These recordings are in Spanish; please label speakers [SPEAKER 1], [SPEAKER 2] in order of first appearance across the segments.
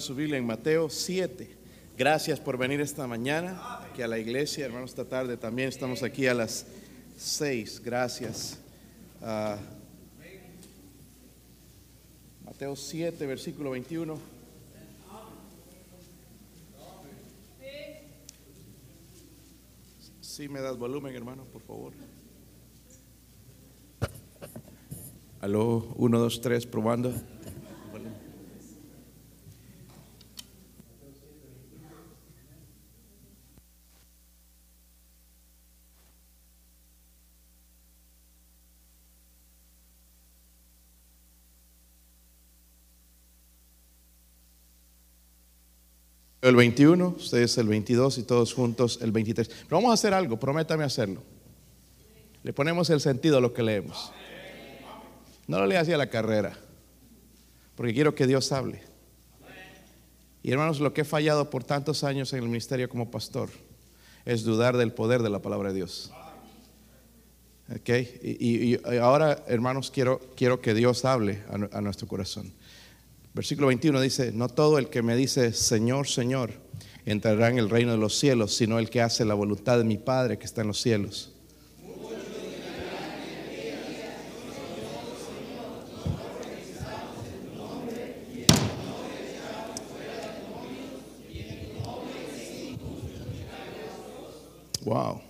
[SPEAKER 1] su Biblia en Mateo 7. Gracias por venir esta mañana aquí a la iglesia, hermanos, esta tarde también estamos aquí a las 6. Gracias. Ah, Mateo 7, versículo 21. Si me das volumen, hermano, por favor. Aló, 1, 2, 3, probando. El 21, ustedes el 22 y todos juntos el 23. Pero vamos a hacer algo, prométame hacerlo. Le ponemos el sentido a lo que leemos. No lo leas así a la carrera, porque quiero que Dios hable. Y hermanos, lo que he fallado por tantos años en el ministerio como pastor es dudar del poder de la palabra de Dios. ¿Ok? Y, ahora, hermanos, quiero, quiero que Dios hable a nuestro corazón. Versículo 21 dice, no todo el que me dice Señor, Señor, entrará en el reino de los cielos, sino el que hace la voluntad de mi Padre que está en los cielos. Wow.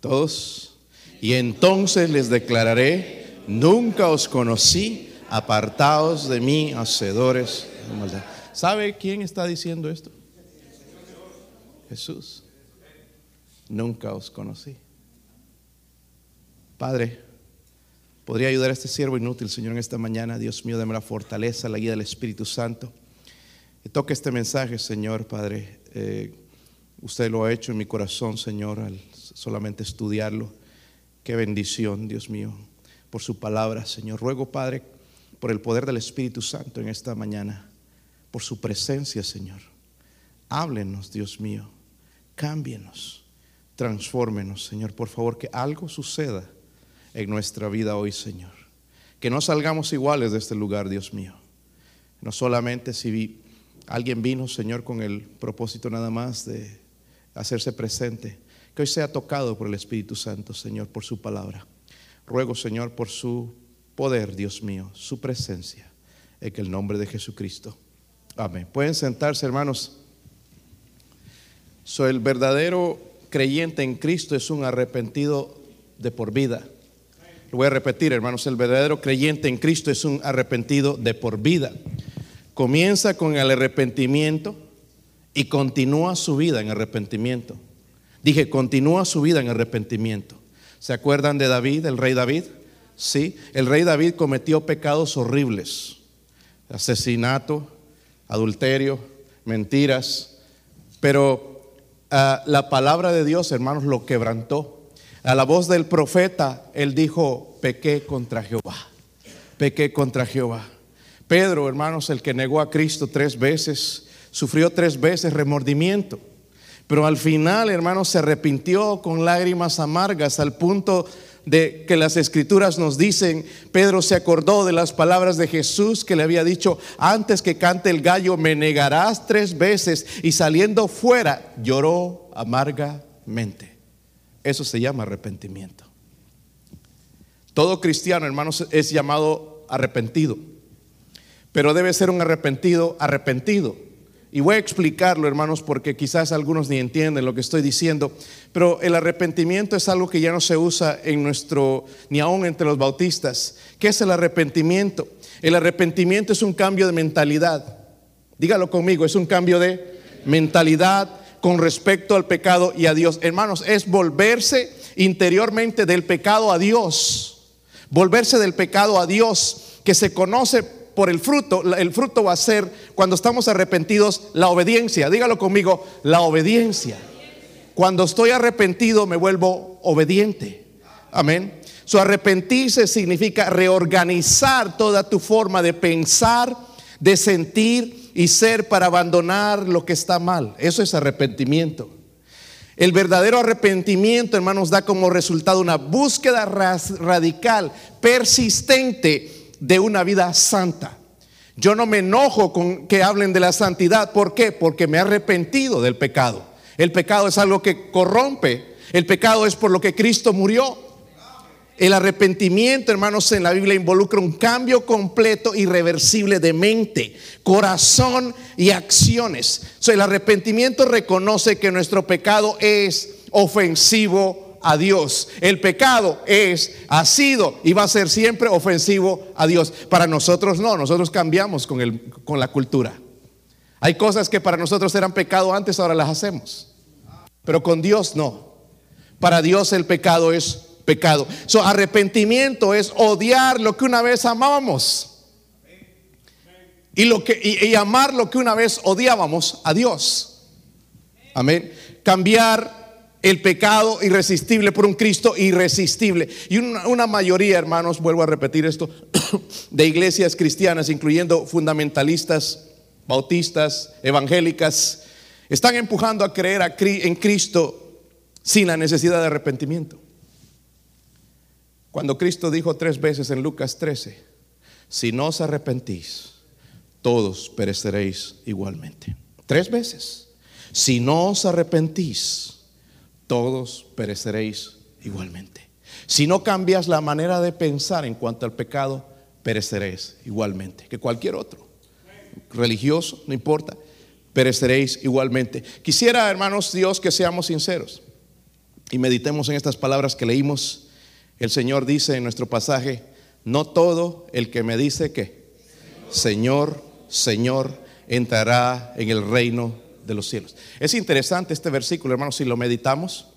[SPEAKER 1] Todos. Y entonces les declararé, nunca os conocí apartaos de mí, hacedores de maldad. ¿Sabe quién está diciendo esto? Jesús. Nunca os conocí. Padre, podría ayudar a este siervo inútil, Señor, en esta mañana. Dios mío, dame la fortaleza, la guía del Espíritu Santo. Y toque este mensaje, Señor, Padre. Eh, usted lo ha hecho en mi corazón, Señor, al solamente estudiarlo. Qué bendición, Dios mío, por su palabra, Señor. Ruego, Padre, por el poder del Espíritu Santo en esta mañana, por su presencia, Señor. Háblenos, Dios mío, cámbienos, transfórmenos, Señor, por favor, que algo suceda en nuestra vida hoy, Señor. Que no salgamos iguales de este lugar, Dios mío. No solamente si alguien vino, Señor, con el propósito nada más de hacerse presente, que hoy sea tocado por el Espíritu Santo, Señor, por su palabra. Ruego, Señor, por su poder, Dios mío, su presencia, en el nombre de Jesucristo. Amén. Pueden sentarse, hermanos. Soy el verdadero creyente en Cristo es un arrepentido de por vida. Lo voy a repetir, hermanos, el verdadero creyente en Cristo es un arrepentido de por vida. Comienza con el arrepentimiento y continúa su vida en arrepentimiento. Dije, continúa su vida en arrepentimiento. ¿Se acuerdan de David, el rey David? Sí, el rey David cometió pecados horribles, asesinato, adulterio, mentiras, pero ah, la palabra de Dios, hermanos, lo quebrantó. A la voz del profeta, él dijo, pequé contra Jehová, pequé contra Jehová. Pedro, hermanos, el que negó a Cristo tres veces, sufrió tres veces remordimiento. Pero al final, hermanos, se arrepintió con lágrimas amargas al punto de que las escrituras nos dicen, Pedro se acordó de las palabras de Jesús que le había dicho, antes que cante el gallo me negarás tres veces y saliendo fuera lloró amargamente. Eso se llama arrepentimiento. Todo cristiano, hermanos, es llamado arrepentido, pero debe ser un arrepentido arrepentido y voy a explicarlo, hermanos, porque quizás algunos ni entienden lo que estoy diciendo, pero el arrepentimiento es algo que ya no se usa en nuestro, ni aún entre los bautistas. ¿Qué es el arrepentimiento? El arrepentimiento es un cambio de mentalidad. Dígalo conmigo, es un cambio de mentalidad con respecto al pecado y a Dios. Hermanos, es volverse interiormente del pecado a Dios. Volverse del pecado a Dios, que se conoce por el fruto, el fruto va a ser, cuando estamos arrepentidos, la obediencia. Dígalo conmigo, la obediencia. Cuando estoy arrepentido me vuelvo obediente. Amén. Su arrepentirse significa reorganizar toda tu forma de pensar, de sentir y ser para abandonar lo que está mal. Eso es arrepentimiento. El verdadero arrepentimiento, hermanos, da como resultado una búsqueda radical, persistente de una vida santa. Yo no me enojo con que hablen de la santidad. ¿Por qué? Porque me he arrepentido del pecado. El pecado es algo que corrompe. El pecado es por lo que Cristo murió. El arrepentimiento, hermanos, en la Biblia involucra un cambio completo, irreversible de mente, corazón y acciones. el arrepentimiento reconoce que nuestro pecado es ofensivo a Dios. El pecado es, ha sido y va a ser siempre ofensivo a Dios. Para nosotros no, nosotros cambiamos con, el, con la cultura. Hay cosas que para nosotros eran pecado antes, ahora las hacemos. Pero con Dios no. Para Dios el pecado es pecado. Su arrepentimiento es odiar lo que una vez amábamos. Y, lo que, y amar lo que una vez odiábamos a Dios. Amén. Cambiar el pecado irresistible por un Cristo irresistible. Y una, mayoría, hermanos, vuelvo a repetir esto, de iglesias cristianas, incluyendo fundamentalistas, bautistas, evangélicas, están empujando a creer en Cristo sin la necesidad de arrepentimiento. Cuando Cristo dijo tres veces en Lucas 13, si no os arrepentís, todos pereceréis igualmente. Tres veces. Si no os arrepentís, todos pereceréis igualmente. Si no cambias la manera de pensar en cuanto al pecado, pereceréis igualmente que cualquier otro. Religioso, no importa, pereceréis igualmente. Quisiera, hermanos Dios, que seamos sinceros y meditemos en estas palabras que leímos. El Señor dice en nuestro pasaje, no todo el que me dice que, Señor, Señor, entrará en el reino de los cielos. Es interesante este versículo, hermanos, si lo meditamos.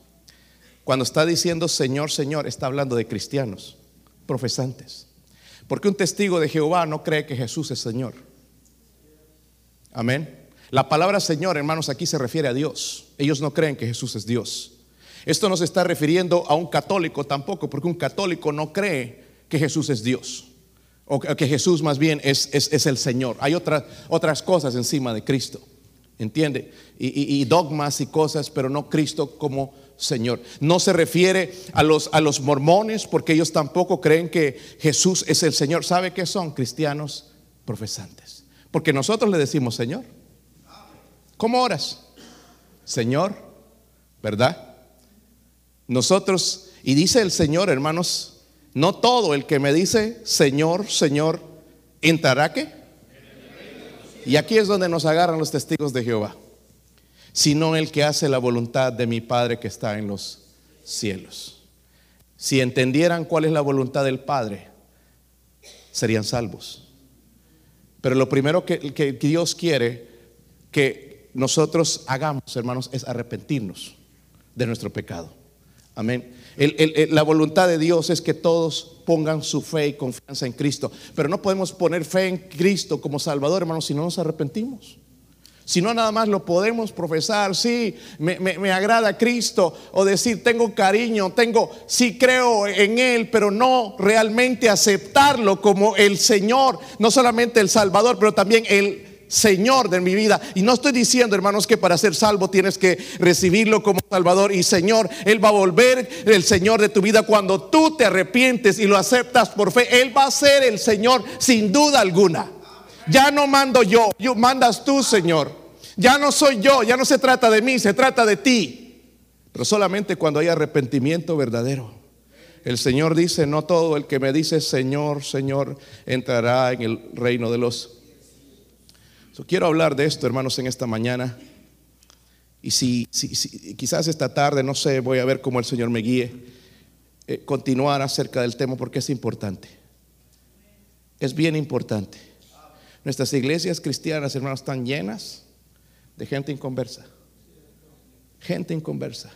[SPEAKER 1] Cuando está diciendo Señor, Señor, está hablando de cristianos, profesantes. Porque un testigo de Jehová no cree que Jesús es Señor. Amén. La palabra Señor, hermanos, aquí se refiere a Dios. Ellos no creen que Jesús es Dios. Esto no se está refiriendo a un católico tampoco, porque un católico no cree que Jesús es Dios. O que Jesús más bien es, es, el Señor. Hay otras otras cosas encima de Cristo. ¿Entiende? Y, dogmas y cosas, pero no Cristo como Señor. No se refiere a los, a los mormones porque ellos tampoco creen que Jesús es el Señor. ¿Sabe qué son? Cristianos profesantes. Porque nosotros le decimos Señor. ¿Cómo oras? Señor, ¿verdad? Nosotros, y dice el Señor, hermanos, no todo el que me dice Señor, Señor, entrará que y aquí es donde nos agarran los testigos de Jehová, sino el que hace la voluntad de mi Padre que está en los cielos. Si entendieran cuál es la voluntad del Padre, serían salvos. Pero lo primero que, Dios quiere que nosotros hagamos, hermanos, es arrepentirnos de nuestro pecado. Amén. La voluntad de Dios es que todos pongan su fe y confianza en Cristo. Pero no podemos poner fe en Cristo como Salvador, hermanos, si no nos arrepentimos. Si no, nada más lo podemos profesar, sí, me, me, agrada Cristo, o decir, tengo cariño, tengo, sí creo en Él, pero no realmente aceptarlo como el Señor, no solamente el Salvador, pero también el Señor de mi vida. Y no estoy diciendo, hermanos, que para ser salvo tienes que recibirlo como Salvador y Señor. Él va a volver el Señor de tu vida cuando tú te arrepientes y lo aceptas por fe. Él va a ser el Señor sin duda alguna. Ya no mando yo, yo mandas tú, Señor. Ya no soy yo, ya no se trata de mí, se trata de ti. Pero solamente cuando hay arrepentimiento verdadero. El Señor dice, no todo el que me dice Señor, Señor, entrará en el reino de los quiero hablar de esto, hermanos, en esta mañana. Y si, quizás esta tarde, no sé, voy a ver cómo el Señor me guíe, eh, continuar acerca del tema porque es importante. Es bien importante. Nuestras iglesias cristianas, hermanos, están llenas de gente inconversa. Gente inconversa.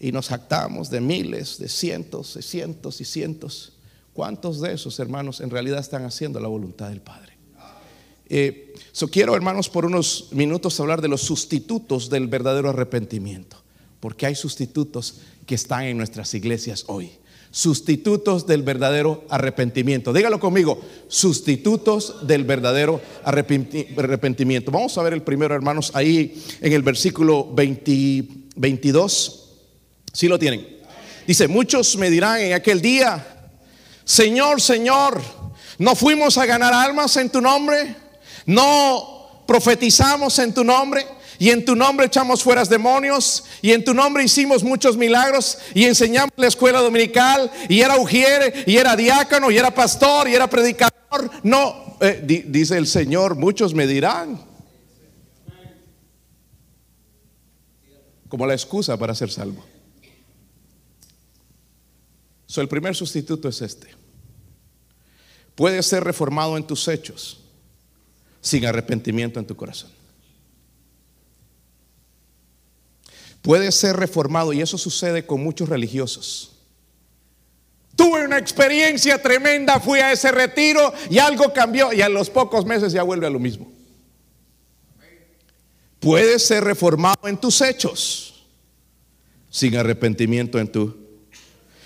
[SPEAKER 1] Y nos jactamos de miles, de cientos, de cientos y cientos. ¿Cuántos de esos hermanos en realidad están haciendo la voluntad del Padre? Eh, quiero, hermanos, por unos minutos hablar de los sustitutos del verdadero arrepentimiento, porque hay sustitutos que están en nuestras iglesias hoy. Sustitutos del verdadero arrepentimiento. Dígalo conmigo, sustitutos del verdadero arrepentimiento. Vamos a ver el primero, hermanos, ahí en el versículo 22. Si lo tienen. Dice, muchos me dirán en aquel día, Señor, Señor, No fuimos a ganar almas en tu nombre. No profetizamos en tu nombre. Y en tu nombre echamos fuera demonios. Y en tu nombre hicimos muchos milagros. Y enseñamos la escuela dominical. Y era ujier, y era diácono, y era pastor, y era predicador. No, eh, dice el Señor, muchos me dirán. Como la excusa para ser salvo. So, el primer sustituto es este. Puedes ser reformado en tus hechos sin arrepentimiento en tu corazón. Puede ser reformado y eso sucede con muchos religiosos. Tuve una experiencia tremenda, fui a ese retiro y algo cambió y a los pocos meses ya vuelve a lo mismo. Puede ser reformado en tus hechos sin arrepentimiento en tu.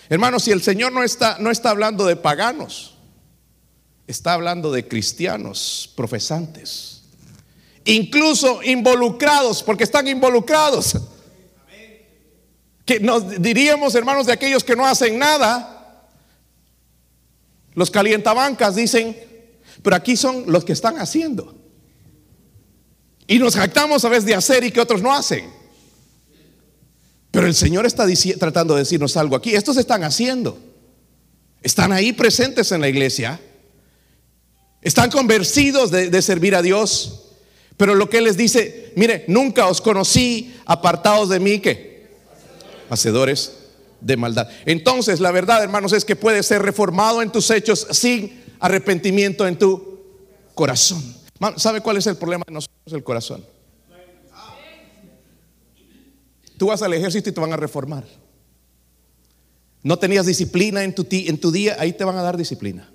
[SPEAKER 1] Hermanos, si el Señor no está, no está hablando de paganos, está hablando de cristianos profesantes, incluso involucrados, porque están involucrados. Que nos diríamos, hermanos, de aquellos que no hacen nada, los calientabancas dicen, pero aquí son los que están haciendo. Y nos jactamos a veces de hacer y que otros no hacen. Pero el Señor está tratando de decirnos algo aquí. Estos están haciendo. Están ahí presentes en la iglesia. Están convencidos de, servir a Dios. Pero lo que les dice, mire, nunca os conocí apartados de mí que hacedores de maldad. Entonces, la verdad, hermanos, es que puedes ser reformado en tus hechos sin arrepentimiento en tu corazón. ¿Sabe cuál es el problema de nosotros? El corazón. Tú vas al ejército y te van a reformar. No tenías disciplina en tu, en tu día, ahí te van a dar disciplina.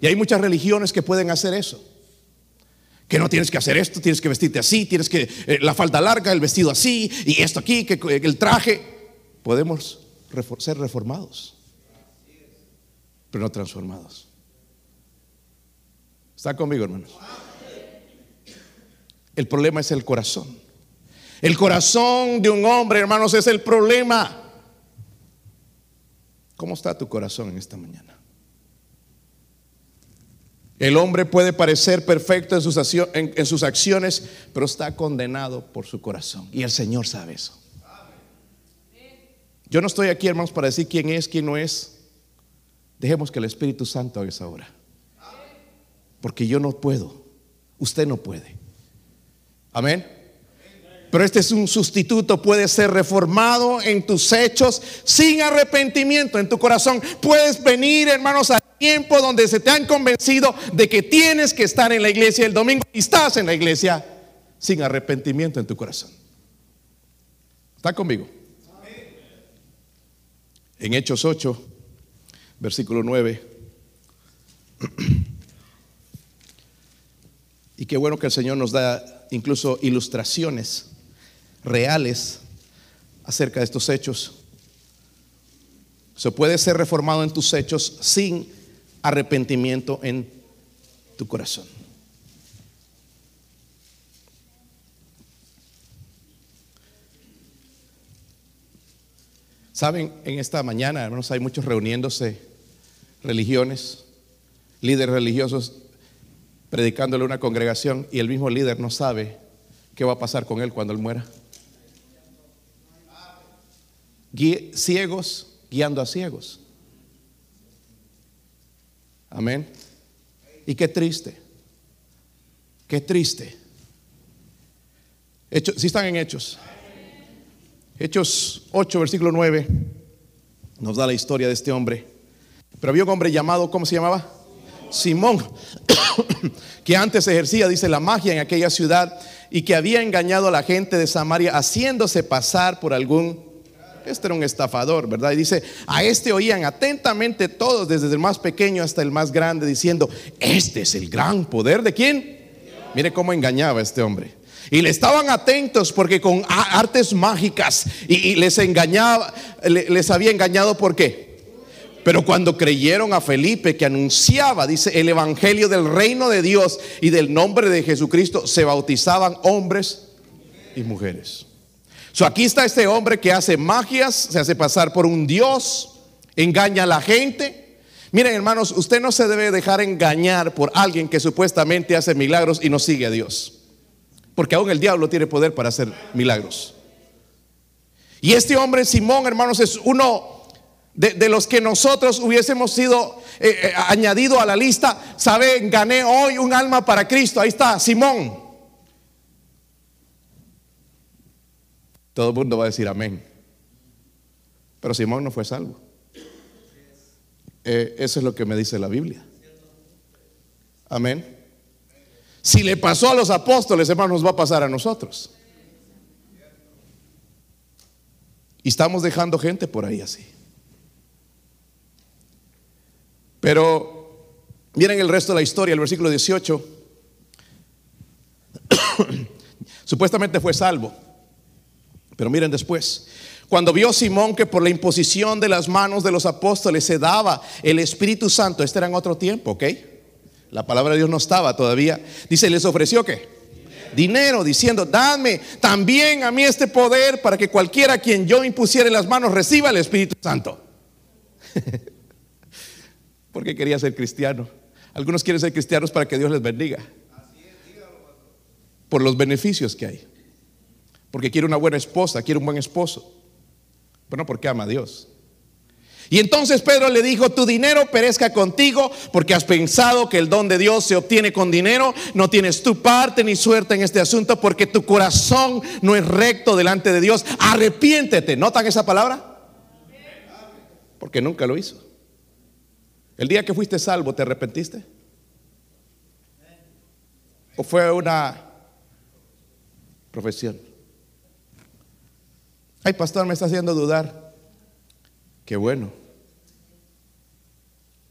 [SPEAKER 1] Y hay muchas religiones que pueden hacer eso. Que no tienes que hacer esto, tienes que vestirte así, tienes que eh, la falda larga, el vestido así y esto aquí, que el traje. Podemos ser reformados, pero no transformados. ¿Está conmigo, hermanos? El problema es el corazón. El corazón de un hombre, hermanos, es el problema. ¿Cómo está tu corazón en esta mañana? El hombre puede parecer perfecto en sus, acciones, pero está condenado por su corazón. Y el Señor sabe eso. Yo no estoy aquí, hermanos, para decir quién es, quién no es. Dejemos que el Espíritu Santo haga esa obra. Porque yo no puedo. Usted no puede. Amén. Pero este es un sustituto, puede ser reformado en tus hechos sin arrepentimiento en tu corazón. Puedes venir, hermanos, a tiempo donde se te han convencido de que tienes que estar en la iglesia el domingo y estás en la iglesia sin arrepentimiento en tu corazón. ¿Está conmigo? En Hechos 8, versículo 9. Y qué bueno que el Señor nos da incluso ilustraciones reales acerca de estos hechos. Se puede ser reformado en tus hechos sin arrepentimiento en tu corazón. Saben, en esta mañana, hermanos, hay muchos reuniéndose religiones, líderes religiosos predicándole a una congregación y el mismo líder no sabe qué va a pasar con él cuando él muera. Ciegos guiando a ciegos. Amén. Y qué triste. Qué triste. Hechos, si están en Hechos. Hechos 8, versículo 9, nos da la historia de este hombre. Pero había un hombre llamado, ¿cómo se llamaba? Simón, que antes ejercía, dice, la magia en aquella ciudad y que había engañado a la gente de Samaria haciéndose pasar por algún este era un estafador, ¿verdad? Y dice, a este oían atentamente todos, desde el más pequeño hasta el más grande, diciendo, este es el gran poder de quién. Mire cómo engañaba a este hombre. Y le estaban atentos porque con artes mágicas y, les engañaba, les había engañado por qué. Pero cuando creyeron a Felipe que anunciaba, dice, el evangelio del reino de Dios y del nombre de Jesucristo, se bautizaban hombres y mujeres aquí está este hombre que hace magias, se hace pasar por un dios, engaña a la gente. Miren hermanos, usted no se debe dejar engañar por alguien que supuestamente hace milagros y no sigue a Dios. Porque aún el diablo tiene poder para hacer milagros. Y este hombre Simón, hermanos, es uno de, los que nosotros hubiésemos sido eh, eh, añadido a la lista. Sabe, gané hoy un alma para Cristo. Ahí está, Simón. Todo el mundo va a decir amén. Pero Simón no fue salvo. Eh, eso es lo que me dice la Biblia. Amén. Si le pasó a los apóstoles, hermanos, nos va a pasar a nosotros. Y estamos dejando gente por ahí así. Pero miren el resto de la historia, el versículo 18. Supuestamente fue salvo. Pero miren después. Cuando vio Simón que por la imposición de las manos de los apóstoles se daba el Espíritu Santo, este era en otro tiempo, ¿ok? La palabra de Dios no estaba todavía. Dice, les ofreció qué? Dinero, diciendo, dame también a mí este poder para que cualquiera a quien yo impusiera las manos reciba el Espíritu Santo. Porque quería ser cristiano. Algunos quieren ser cristianos para que Dios les bendiga. Por los beneficios que hay. Porque quiere una buena esposa, quiere un buen esposo. Bueno, porque ama a Dios. Y entonces Pedro le dijo, tu dinero perezca contigo porque has pensado que el don de Dios se obtiene con dinero. No tienes tu parte ni suerte en este asunto porque tu corazón no es recto delante de Dios. Arrepiéntete. ¿Notan esa palabra? Porque nunca lo hizo. El día que fuiste salvo, ¿te arrepentiste? ¿O fue una profesión? Ay, pastor, me está haciendo dudar. Qué bueno.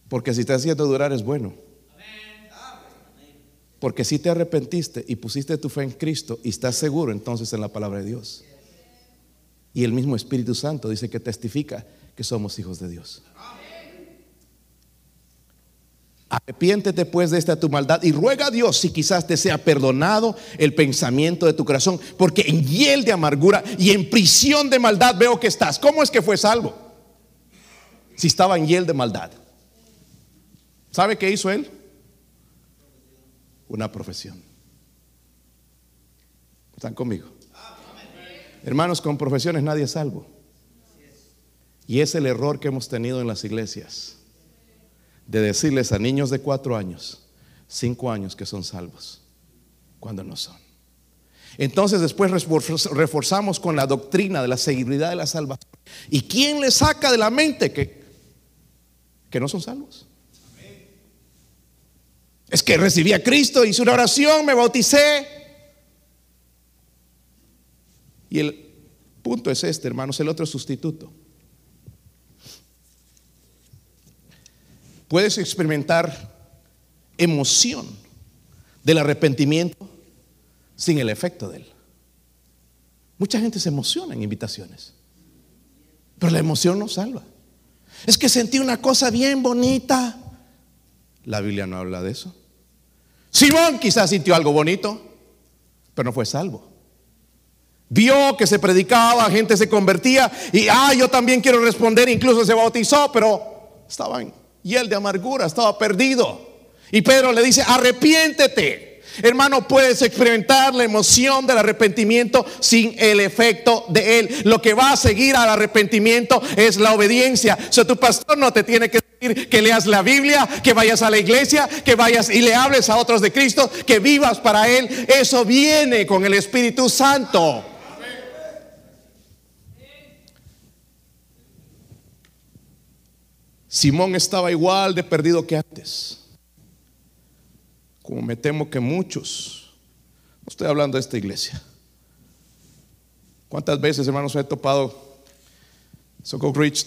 [SPEAKER 1] Porque si te haciendo dudar es bueno. Porque si te arrepentiste y pusiste tu fe en Cristo y estás seguro entonces en la palabra de Dios. Y el mismo Espíritu Santo dice que testifica que somos hijos de Dios. Arrepiéntete pues de esta tu maldad y ruega a Dios si quizás te sea perdonado el pensamiento de tu corazón, porque en hiel de amargura y en prisión de maldad veo que estás. ¿Cómo es que fue salvo? Si estaba en hiel de maldad. ¿Sabe qué hizo él? Una profesión. ¿Están conmigo? Hermanos, con profesiones nadie es salvo. Y es el error que hemos tenido en las iglesias de decirles a niños de cuatro años, cinco años que son salvos, cuando no son. Entonces después reforzamos con la doctrina de la seguridad de la salvación. ¿Y quién le saca de la mente que, que no son salvos? Es que recibí a Cristo, hice una oración, me bauticé. Y el punto es este, hermanos, el otro sustituto. Puedes experimentar emoción del arrepentimiento sin el efecto de él. Mucha gente se emociona en invitaciones, pero la emoción no salva. Es que sentí una cosa bien bonita. La Biblia no habla de eso. Simón quizás sintió algo bonito, pero no fue salvo. Vio que se predicaba, gente se convertía y, ah, yo también quiero responder, incluso se bautizó, pero estaba en y el de amargura estaba perdido. Y Pedro le dice, arrepiéntete. Hermano, puedes experimentar la emoción del arrepentimiento sin el efecto de él. Lo que va a seguir al arrepentimiento es la obediencia. O sea, tu pastor no te tiene que decir que leas la Biblia, que vayas a la iglesia, que vayas y le hables a otros de Cristo, que vivas para él. Eso viene con el Espíritu Santo. Simón estaba igual de perdido que antes. Como me temo que muchos, no estoy hablando de esta iglesia. ¿Cuántas veces, hermanos, he topado Soco Rich?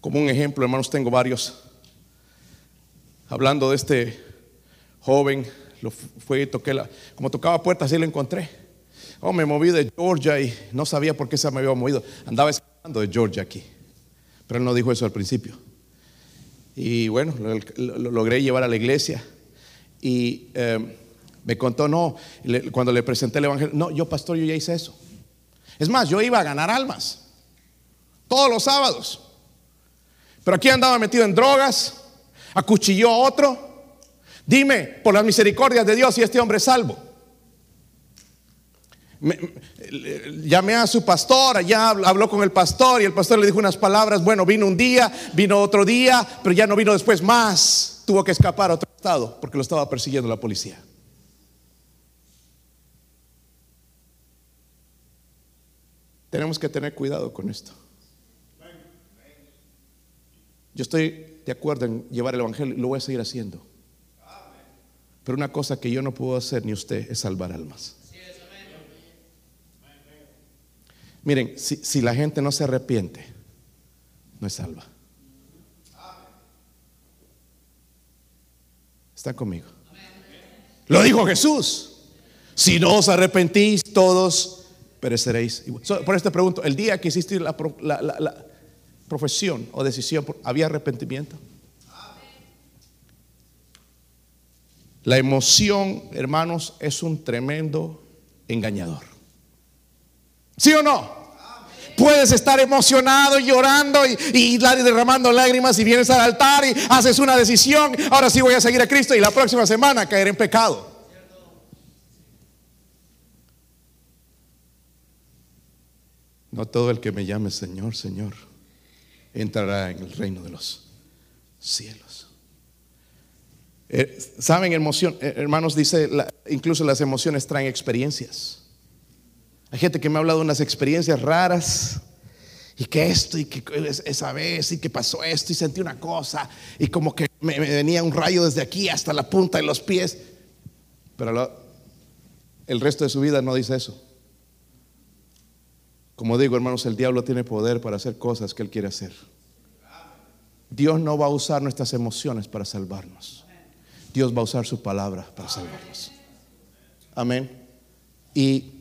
[SPEAKER 1] Como un ejemplo, hermanos, tengo varios. Hablando de este joven, lo fue y toqué la, como tocaba puertas, así lo encontré. Oh, me moví de Georgia y no sabía por qué se me había movido. Andaba escapando de Georgia aquí. Pero él no dijo eso al principio. Y bueno, lo, logré llevar a la iglesia. Y em, me contó, no, cuando le presenté el Evangelio, no, yo pastor, yo ya hice eso. Es más, yo iba a ganar almas. Todos los sábados. Pero aquí andaba metido en drogas, acuchilló a otro. Dime, por las misericordias de Dios, si este hombre es salvo. Llamé a su pastor, allá habló con el pastor y el pastor le dijo unas palabras, bueno, vino un día, vino otro día, pero ya no vino después más, tuvo que escapar a otro estado porque lo estaba persiguiendo la policía. Tenemos que tener cuidado con esto. Yo estoy de acuerdo en llevar el Evangelio y lo voy a seguir haciendo. Pero una cosa que yo no puedo hacer ni usted es salvar almas. Miren, si, si la gente no se arrepiente, no es salva. ¿Está conmigo? Lo dijo Jesús. Si no os arrepentís, todos pereceréis. Por esto te pregunto, el día que hiciste la, profesión o decisión, ¿había arrepentimiento? La emoción, hermanos, es un tremendo engañador. ¿Sí o no? Puedes estar emocionado y llorando y, derramando lágrimas y vienes al altar y haces una decisión. Ahora sí voy a seguir a Cristo y la próxima semana caer en pecado. No todo el que me llame Señor, Señor, entrará en el reino de los cielos. Eh, Saben, emoción, eh, hermanos, dice, incluso las emociones traen experiencias. Hay gente que me ha hablado de unas experiencias raras y que esto y que esa vez y que pasó esto y sentí una cosa y como que me, venía un rayo desde aquí hasta la punta de los pies. Pero el resto de su vida no dice eso. Como digo, hermanos, el diablo tiene poder para hacer cosas que él quiere hacer. Dios no va a usar nuestras emociones para salvarnos. Dios va a usar su palabra para salvarnos. Amén. Y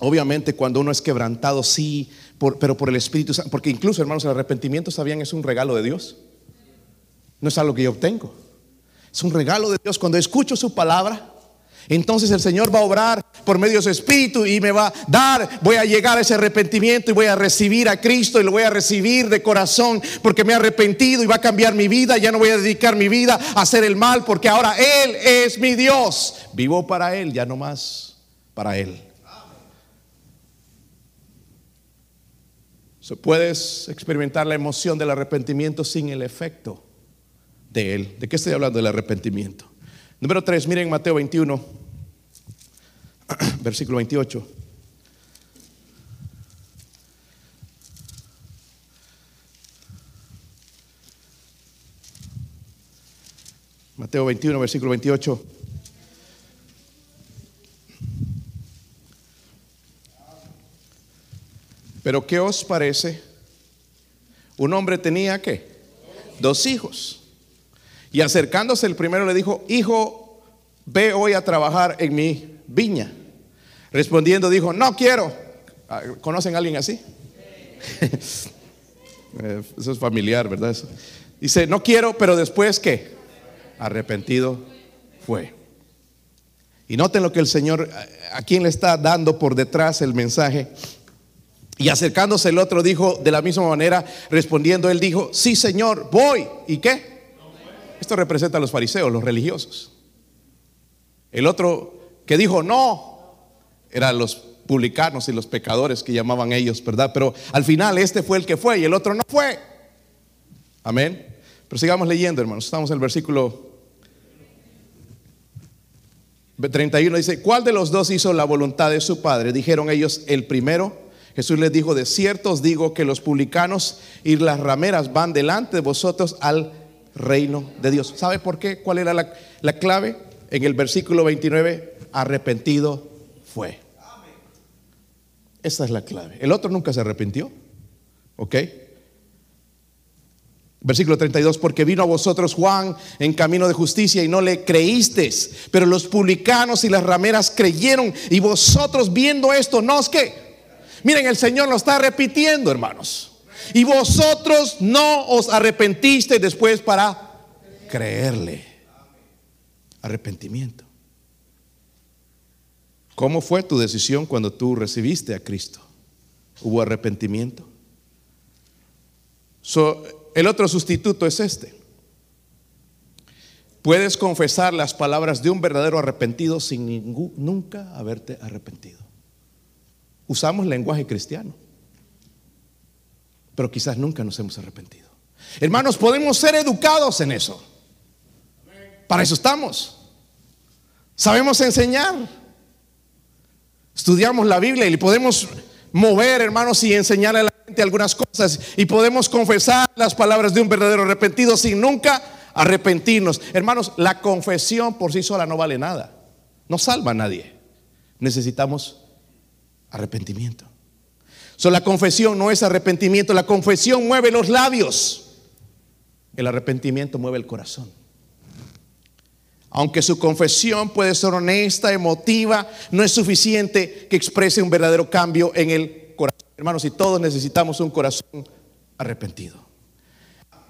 [SPEAKER 1] obviamente cuando uno es quebrantado, sí, pero por el Espíritu Santo, porque incluso hermanos, el arrepentimiento, ¿sabían? Es un regalo de Dios. No es algo que yo obtengo. Es un regalo de Dios. Cuando escucho su palabra, entonces el Señor va a obrar por medio de su Espíritu y me va a dar, voy a llegar a ese arrepentimiento y voy a recibir a Cristo y lo voy a recibir de corazón porque me he arrepentido y va a cambiar mi vida. Ya no voy a dedicar mi vida a hacer el mal porque ahora Él es mi Dios. Vivo para Él, ya no más para Él. Puedes experimentar la emoción del arrepentimiento sin el efecto de Él. ¿De qué estoy hablando del arrepentimiento? Número 3, miren Mateo 21, versículo 28. Mateo 21, versículo 28. Pero ¿qué os parece? Un hombre tenía qué? Dos hijos. Y acercándose el primero le dijo, hijo, ve hoy a trabajar en mi viña. Respondiendo dijo, no quiero. Ah, ¿Conocen a alguien así? Eh, eso es familiar, ¿verdad? Dice, no quiero, pero después qué? Arrepentido fue. Y noten lo que el Señor, a quien le está dando por detrás el mensaje. Y acercándose el otro dijo de la misma manera, respondiendo, él dijo, sí Señor, voy. ¿Y qué? Esto representa a los fariseos, los religiosos. El otro que dijo no, eran los publicanos y los pecadores que llamaban ellos, ¿verdad? Pero al final este fue el que fue y el otro no fue. Amén. Pero sigamos leyendo, hermanos. Estamos en el versículo 31. Dice, ¿cuál de los dos hizo la voluntad de su padre? Dijeron ellos, el primero. Jesús les dijo, de cierto os digo que los publicanos y las rameras van delante de vosotros al reino de Dios. ¿Sabe por qué? ¿Cuál era la, clave? En el versículo 29, arrepentido fue. Esa es la clave. El otro nunca se arrepintió. ¿Ok? Versículo 32, porque vino a vosotros Juan en camino de justicia y no le creísteis, pero los publicanos y las rameras creyeron y vosotros viendo esto, no es que, miren, el Señor lo está repitiendo, hermanos. Y vosotros no os arrepentisteis después para creerle. Arrepentimiento. ¿Cómo fue tu decisión cuando tú recibiste a Cristo? ¿Hubo arrepentimiento? el otro sustituto es este. Puedes confesar las palabras de un verdadero arrepentido sin nunca haberte arrepentido. Usamos lenguaje cristiano, pero quizás nunca nos hemos arrepentido. Hermanos, podemos ser educados en eso. Para eso estamos. Sabemos enseñar. Estudiamos la Biblia y podemos mover, hermanos, y enseñarle a la gente algunas cosas. Y podemos confesar las palabras de un verdadero arrepentido sin nunca arrepentirnos. Hermanos, la confesión por sí sola no vale nada. No salva a nadie. Necesitamos arrepentimiento. So, la confesión no es arrepentimiento. La confesión mueve los labios. El arrepentimiento mueve el corazón. Aunque su confesión puede ser honesta, emotiva, no es suficiente que exprese un verdadero cambio en el corazón. Hermanos, y todos necesitamos un corazón arrepentido.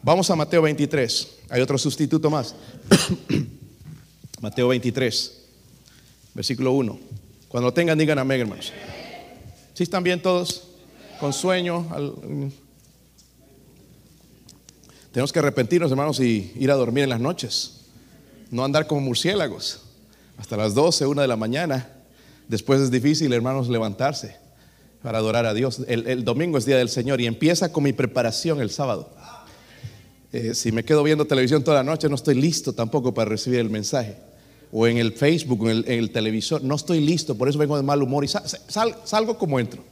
[SPEAKER 1] Vamos a Mateo 23. Hay otro sustituto más. Mateo 23, versículo 1. Cuando lo tengan, digan amén, hermanos. ¿Sí están bien todos? Con sueño. Tenemos que arrepentirnos, hermanos, y ir a dormir en las noches no andar como murciélagos. Hasta las 12, una de la mañana. Después es difícil, hermanos, levantarse para adorar a Dios. El, domingo es día del Señor y empieza con mi preparación el sábado. Eh, si me quedo viendo televisión toda la noche, no estoy listo tampoco para recibir el mensaje. O en el Facebook, en el, televisor, no estoy listo, por eso vengo de mal humor y salgo como entro,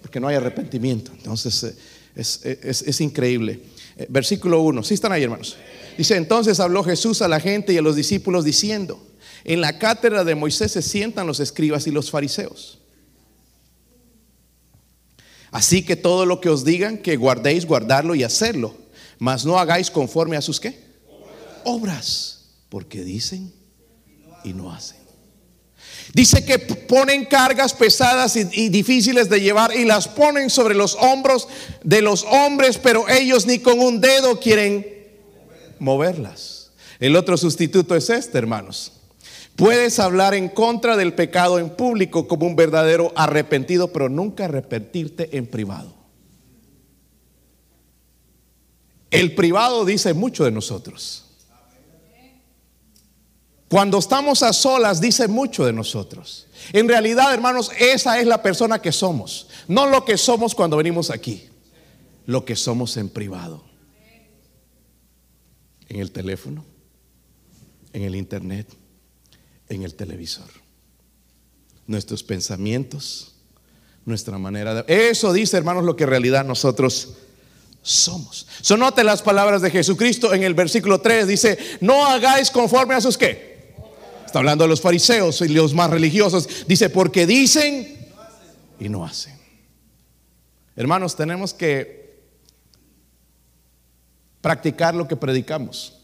[SPEAKER 1] porque no hay arrepentimiento. Entonces eh, es, increíble. Eh, versículo 1, ¿sí están ahí, hermanos? Dice, entonces habló Jesús a la gente y a los discípulos diciendo, en la cátedra de Moisés se sientan los escribas y los fariseos. Así que todo lo que os digan, que guardéis, guardarlo y hacerlo, mas no hagáis conforme a sus qué? Obras, porque dicen y no hacen. Dice que ponen cargas pesadas y, y, difíciles de llevar y las ponen sobre los hombros de los hombres, pero ellos ni con un dedo quieren moverlas. El otro sustituto es este, hermanos. Puedes hablar en contra del pecado en público como un verdadero arrepentido, pero nunca arrepentirte en privado. El privado dice mucho de nosotros. Cuando estamos a solas dice mucho de nosotros. En realidad, hermanos, esa es la persona que somos. No lo que somos cuando venimos aquí. Lo que somos en privado en el teléfono, en el internet, en el televisor. Nuestros pensamientos, nuestra manera de... Eso dice, hermanos, lo que en realidad nosotros somos. Sonote las palabras de Jesucristo en el versículo 3. Dice, no hagáis conforme a sus qué. Está hablando de los fariseos y los más religiosos. Dice, porque dicen y no hacen. Hermanos, tenemos que practicar lo que predicamos.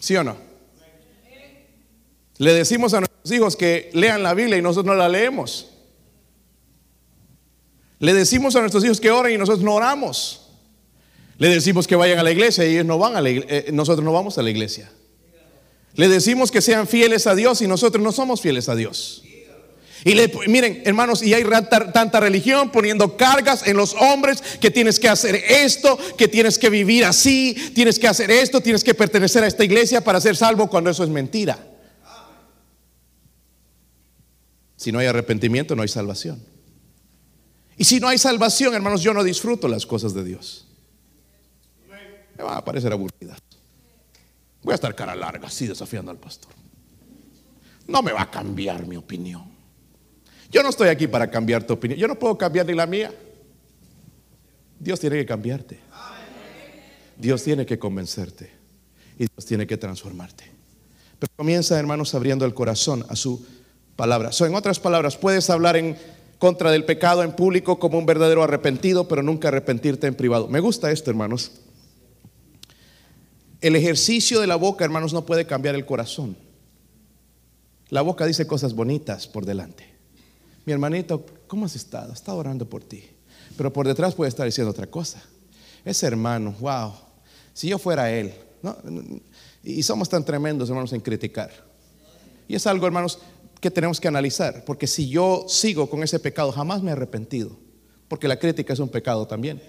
[SPEAKER 1] ¿Sí o no? Le decimos a nuestros hijos que lean la Biblia y nosotros no la leemos. Le decimos a nuestros hijos que oren y nosotros no oramos. Le decimos que vayan a la iglesia y ellos no van a la eh, nosotros no vamos a la iglesia. Le decimos que sean fieles a Dios y nosotros no somos fieles a Dios. Y le, miren, hermanos, y hay tanta, religión poniendo cargas en los hombres que tienes que hacer esto, que tienes que vivir así, tienes que hacer esto, tienes que pertenecer a esta iglesia para ser salvo cuando eso es mentira. Si no hay arrepentimiento, no hay salvación. Y si no hay salvación, hermanos, yo no disfruto las cosas de Dios. Me van a parecer aburridas. Voy a estar cara larga, así desafiando al pastor. No me va a cambiar mi opinión. Yo no estoy aquí para cambiar tu opinión. Yo no puedo cambiar ni la mía. Dios tiene que cambiarte. Dios tiene que convencerte. Y Dios tiene que transformarte. Pero comienza, hermanos, abriendo el corazón a su palabra. So, en otras palabras, puedes hablar en contra del pecado en público como un verdadero arrepentido, pero nunca arrepentirte en privado. Me gusta esto, hermanos. El ejercicio de la boca, hermanos, no puede cambiar el corazón. La boca dice cosas bonitas por delante mi hermanito, ¿cómo has estado? Está orando por ti. Pero por detrás puede estar diciendo otra cosa. Ese hermano, wow, si yo fuera él. Y somos tan tremendos, hermanos, en criticar. Y es algo, hermanos, que tenemos que analizar. Porque si yo sigo con ese pecado, jamás me he arrepentido. Porque la crítica es un pecado también.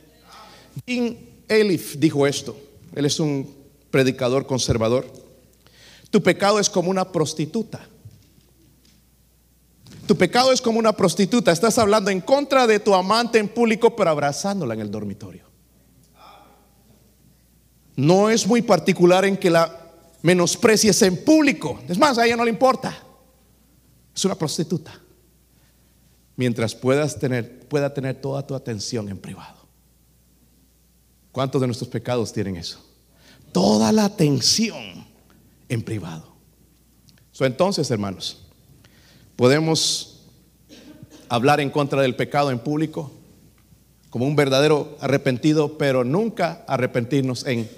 [SPEAKER 1] Elif dijo esto. Él es un predicador conservador. Tu pecado es como una prostituta. Tu pecado es como una prostituta. Estás hablando en contra de tu amante en público, pero abrazándola en el dormitorio. No es muy particular en que la menosprecies en público. Es más, a ella no le importa. Es una prostituta. Mientras puedas tener, pueda tener toda tu atención en privado. ¿Cuántos de nuestros pecados tienen eso? Toda la atención en privado. entonces, hermanos, podemos hablar en contra del pecado en público como un verdadero arrepentido, pero nunca arrepentirnos en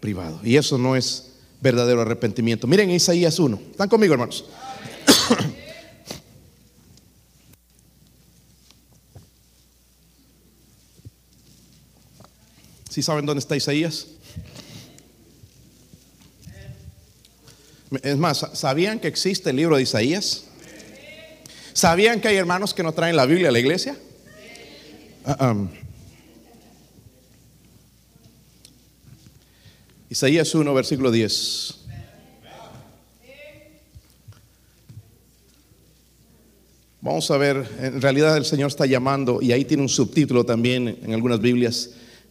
[SPEAKER 1] privado. Y eso no es verdadero arrepentimiento. Miren Isaías 1. ¿Están conmigo, hermanos? ¿Sí saben dónde está Isaías? Es más, ¿sabían que existe el libro de Isaías? ¿Sabían que hay hermanos que no traen la Biblia a la iglesia? Isaías 1, versículo 10. Vamos a ver, en realidad el Señor está llamando, y ahí tiene un subtítulo también en algunas Biblias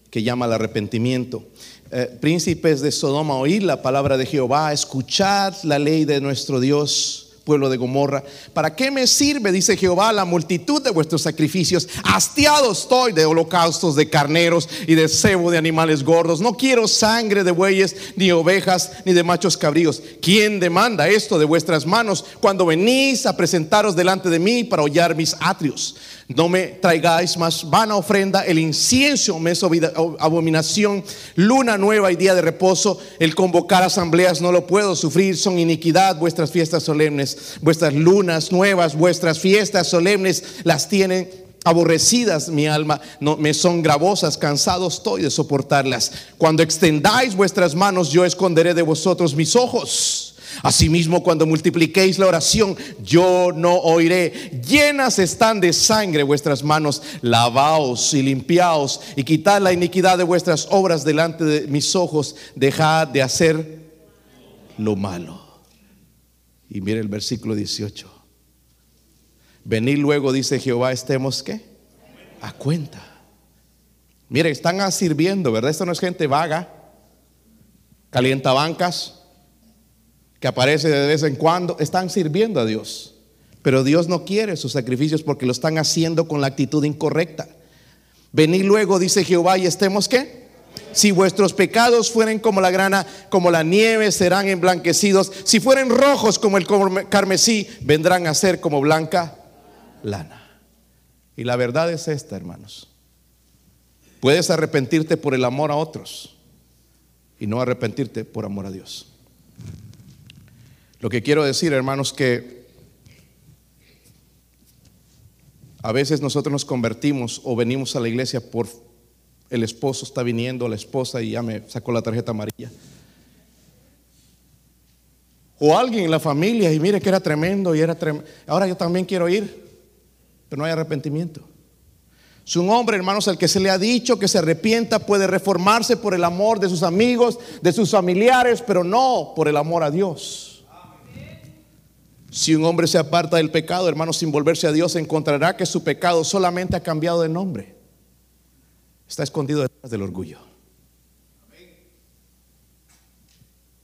[SPEAKER 1] que llama al arrepentimiento. Eh, príncipes de Sodoma, oíd la palabra de Jehová, escuchad la ley de nuestro Dios pueblo de Gomorra. ¿Para qué me sirve, dice Jehová, la multitud de vuestros sacrificios? Hastiado estoy de holocaustos, de carneros y de cebo de animales gordos. No quiero sangre de bueyes, ni ovejas, ni de machos cabríos. ¿Quién demanda esto de vuestras manos cuando venís a presentaros delante de mí para hollar mis atrios? No me traigáis más vana ofrenda, el incienso me es abominación, luna nueva y día de reposo, el convocar asambleas no lo puedo sufrir, son iniquidad vuestras fiestas solemnes, vuestras lunas nuevas, vuestras fiestas solemnes las tienen aborrecidas mi alma, no, me son gravosas, cansado estoy de soportarlas. Cuando extendáis vuestras manos, yo esconderé de vosotros mis ojos. Asimismo, cuando multipliquéis la oración, yo no oiré. Llenas están de sangre vuestras manos. Lavaos y limpiaos y quitad la iniquidad de vuestras obras delante de mis ojos. Dejad de hacer lo malo. Y mire el versículo 18. Venid luego, dice Jehová, estemos qué? A cuenta. Mire, están sirviendo, ¿verdad? Esto no es gente vaga, calienta bancas que aparece de vez en cuando, están sirviendo a Dios. Pero Dios no quiere sus sacrificios porque lo están haciendo con la actitud incorrecta. Venid luego, dice Jehová, y estemos qué? Si vuestros pecados fueren como la grana, como la nieve, serán emblanquecidos. Si fueren rojos como el carmesí, vendrán a ser como blanca lana. Y la verdad es esta, hermanos. Puedes arrepentirte por el amor a otros y no arrepentirte por amor a Dios. Lo que quiero decir, hermanos, que a veces nosotros nos convertimos o venimos a la iglesia por el esposo está viniendo, la esposa y ya me sacó la tarjeta amarilla. O alguien en la familia y mire que era tremendo y era tremendo. Ahora yo también quiero ir, pero no hay arrepentimiento. Si un hombre, hermanos, al que se le ha dicho que se arrepienta puede reformarse por el amor de sus amigos, de sus familiares, pero no por el amor a Dios. Si un hombre se aparta del pecado, hermano, sin volverse a Dios, encontrará que su pecado solamente ha cambiado de nombre. Está escondido detrás del orgullo.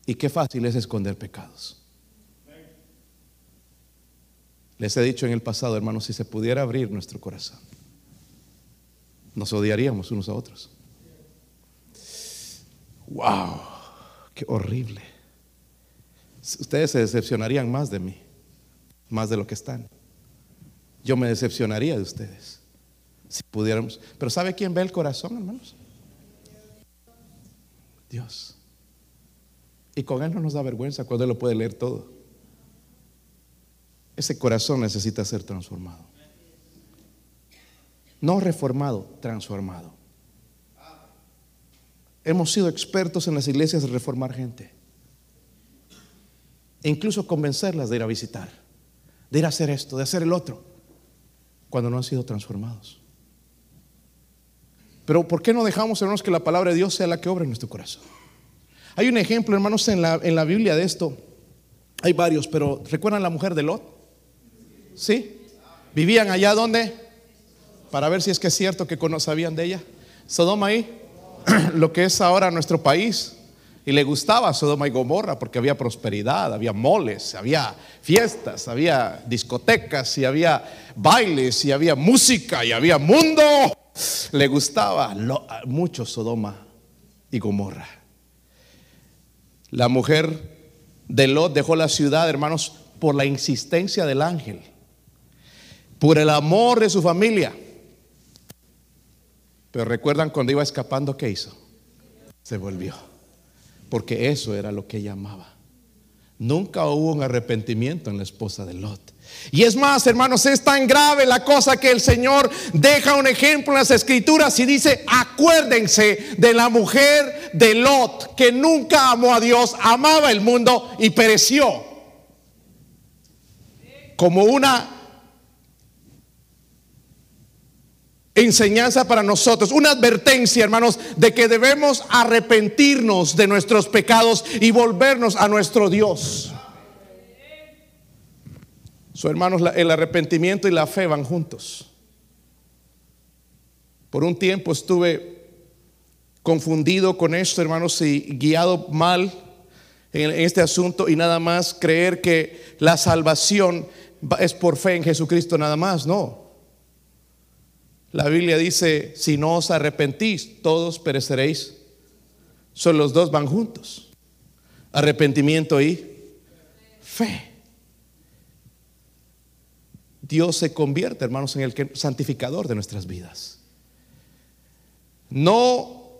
[SPEAKER 1] Y qué fácil es esconder pecados. Les he dicho en el pasado, hermanos, si se pudiera abrir nuestro corazón, nos odiaríamos unos a otros. ¡Wow! ¡Qué horrible! Ustedes se decepcionarían más de mí más de lo que están. Yo me decepcionaría de ustedes si pudiéramos. Pero ¿sabe quién ve el corazón, hermanos? Dios. Y con Él no nos da vergüenza cuando Él lo puede leer todo. Ese corazón necesita ser transformado. No reformado, transformado. Hemos sido expertos en las iglesias de reformar gente. E incluso convencerlas de ir a visitar de ir a hacer esto, de hacer el otro, cuando no han sido transformados. Pero ¿por qué no dejamos, hermanos, que la palabra de Dios sea la que obra en nuestro corazón? Hay un ejemplo, hermanos, en la, en la Biblia de esto. Hay varios, pero ¿recuerdan la mujer de Lot? ¿Sí? ¿Vivían allá donde? Para ver si es que es cierto que sabían de ella. Sodoma ahí, lo que es ahora nuestro país. Y le gustaba Sodoma y Gomorra porque había prosperidad, había moles, había fiestas, había discotecas y había bailes y había música y había mundo. Le gustaba mucho Sodoma y Gomorra. La mujer de Lot dejó la ciudad, hermanos, por la insistencia del ángel, por el amor de su familia. Pero recuerdan cuando iba escapando, ¿qué hizo? Se volvió porque eso era lo que ella amaba. Nunca hubo un arrepentimiento en la esposa de Lot. Y es más, hermanos, es tan grave la cosa que el Señor deja un ejemplo en las escrituras y dice, acuérdense de la mujer de Lot, que nunca amó a Dios, amaba el mundo y pereció. Como una enseñanza para nosotros, una advertencia, hermanos, de que debemos arrepentirnos de nuestros pecados y volvernos a nuestro Dios. So, hermanos, el arrepentimiento y la fe van juntos. Por un tiempo estuve confundido con esto, hermanos, y guiado mal en este asunto y nada más creer que la salvación es por fe en Jesucristo nada más, no. La Biblia dice, si no os arrepentís, todos pereceréis. Son los dos van juntos. Arrepentimiento y fe. Dios se convierte, hermanos, en el santificador de nuestras vidas. No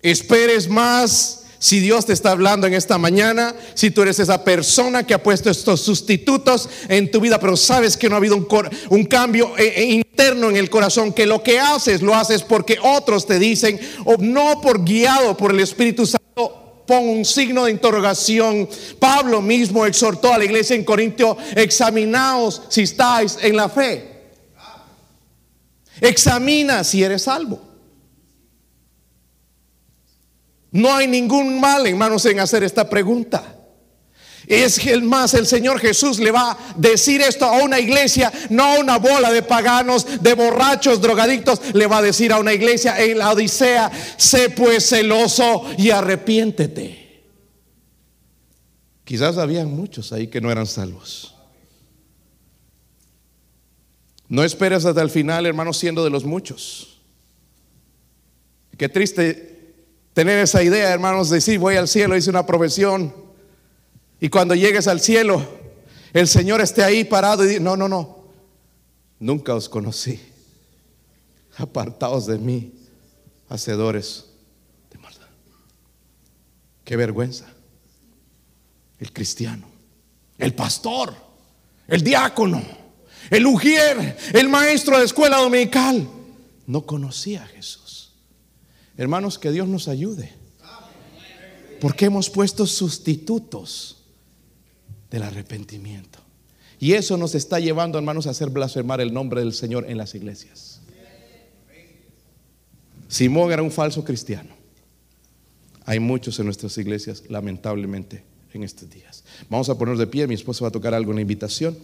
[SPEAKER 1] esperes más si Dios te está hablando en esta mañana, si tú eres esa persona que ha puesto estos sustitutos en tu vida, pero sabes que no ha habido un, cambio eh, eh, interno en el corazón, que lo que haces lo haces porque otros te dicen, o no por guiado por el Espíritu Santo, pon un signo de interrogación. Pablo mismo exhortó a la iglesia en Corintio, examinaos si estáis en la fe. Examina si eres salvo. No hay ningún mal, hermanos, en hacer esta pregunta. Es el más el Señor Jesús le va a decir esto a una iglesia, no a una bola de paganos, de borrachos, drogadictos. Le va a decir a una iglesia en la Odisea, sé pues celoso y arrepiéntete. Quizás habían muchos ahí que no eran salvos. No esperes hasta el final, hermanos, siendo de los muchos. Qué triste tener esa idea, hermanos, de decir, voy al cielo, hice una profesión. Y cuando llegues al cielo, el Señor esté ahí parado y dice, no, no, no, nunca os conocí. Apartados de mí, hacedores de maldad. Qué vergüenza. El cristiano, el pastor, el diácono, el ujier, el maestro de escuela dominical, no conocía a Jesús. Hermanos, que Dios nos ayude. Porque hemos puesto sustitutos del arrepentimiento. Y eso nos está llevando, hermanos, a hacer blasfemar el nombre del Señor en las iglesias. Simón era un falso cristiano. Hay muchos en nuestras iglesias, lamentablemente, en estos días. Vamos a ponernos de pie. Mi esposa va a tocar algo en la invitación.